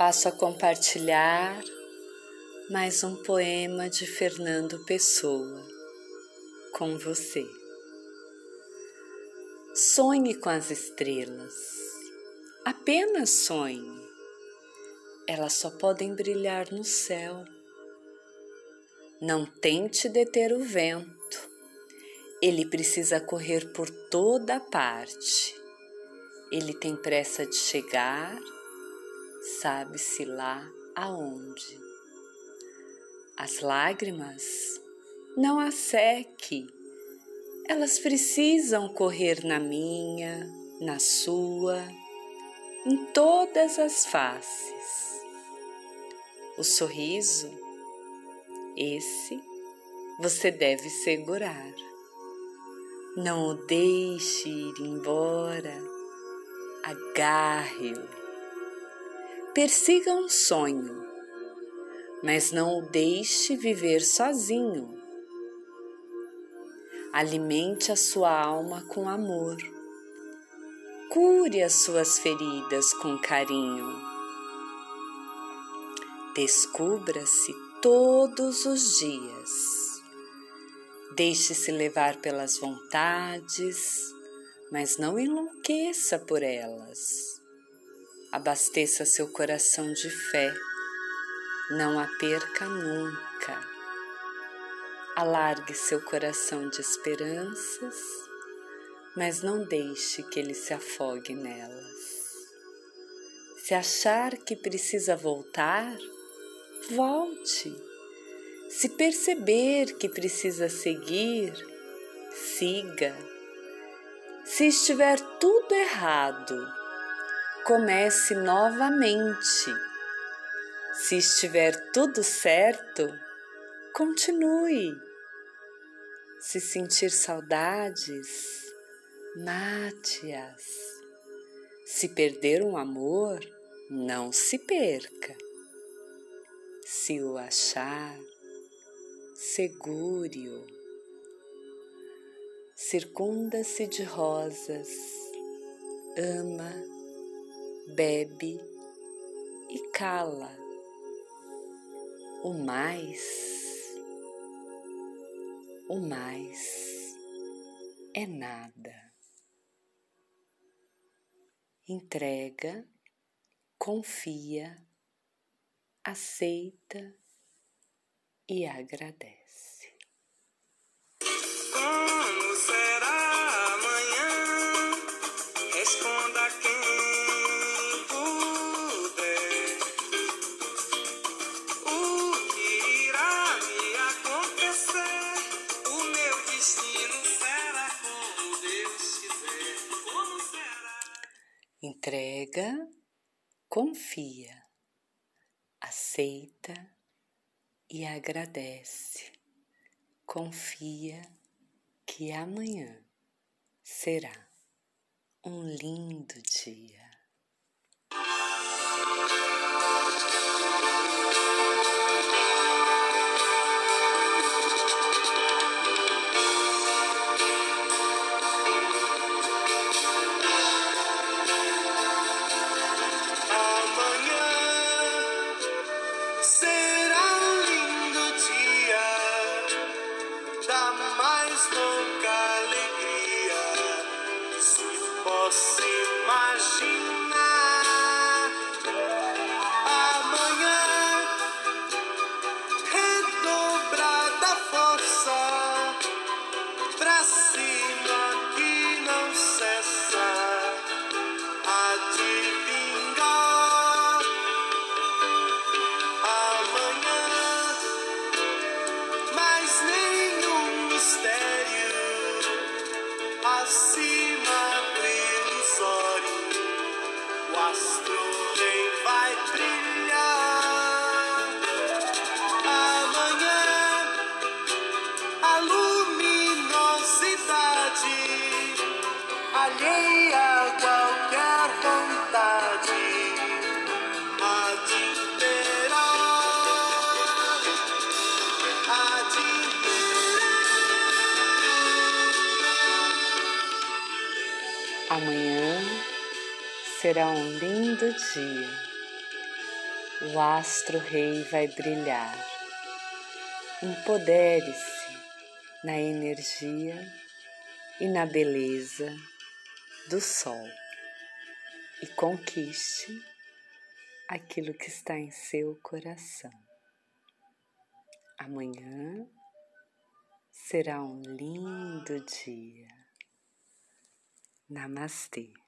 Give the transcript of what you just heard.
passo a compartilhar mais um poema de Fernando Pessoa com você. Sonhe com as estrelas, apenas sonhe. Elas só podem brilhar no céu. Não tente deter o vento, ele precisa correr por toda parte. Ele tem pressa de chegar sabe-se lá aonde. As lágrimas não a seque, elas precisam correr na minha, na sua, em todas as faces. O sorriso, esse você deve segurar. Não o deixe ir embora, agarre-o Persiga um sonho, mas não o deixe viver sozinho. Alimente a sua alma com amor. Cure as suas feridas com carinho. Descubra-se todos os dias. Deixe-se levar pelas vontades, mas não enlouqueça por elas abasteça seu coração de fé, não a perca nunca. Alargue seu coração de esperanças, mas não deixe que ele se afogue nelas. Se achar que precisa voltar, volte. Se perceber que precisa seguir, siga. Se estiver tudo errado, comece novamente. Se estiver tudo certo, continue. Se sentir saudades, mate-as. Se perder um amor, não se perca. Se o achar, segure-o. Circunda-se de rosas, ama bebe e cala. O mais, o mais é nada. Entrega, confia, aceita e agradece. Entrega, confia, aceita e agradece. Confia que amanhã será um lindo dia. mais louca alegria que se possa imaginar. acima do ilusório, o astro vem vai brilhar. Amanhã, a luminosidade alheia. Amanhã será um lindo dia. o astro-rei vai brilhar. Empodere-se na energia e na beleza do sol e conquiste aquilo que está em seu coração. Amanhã será um lindo dia. Namaste.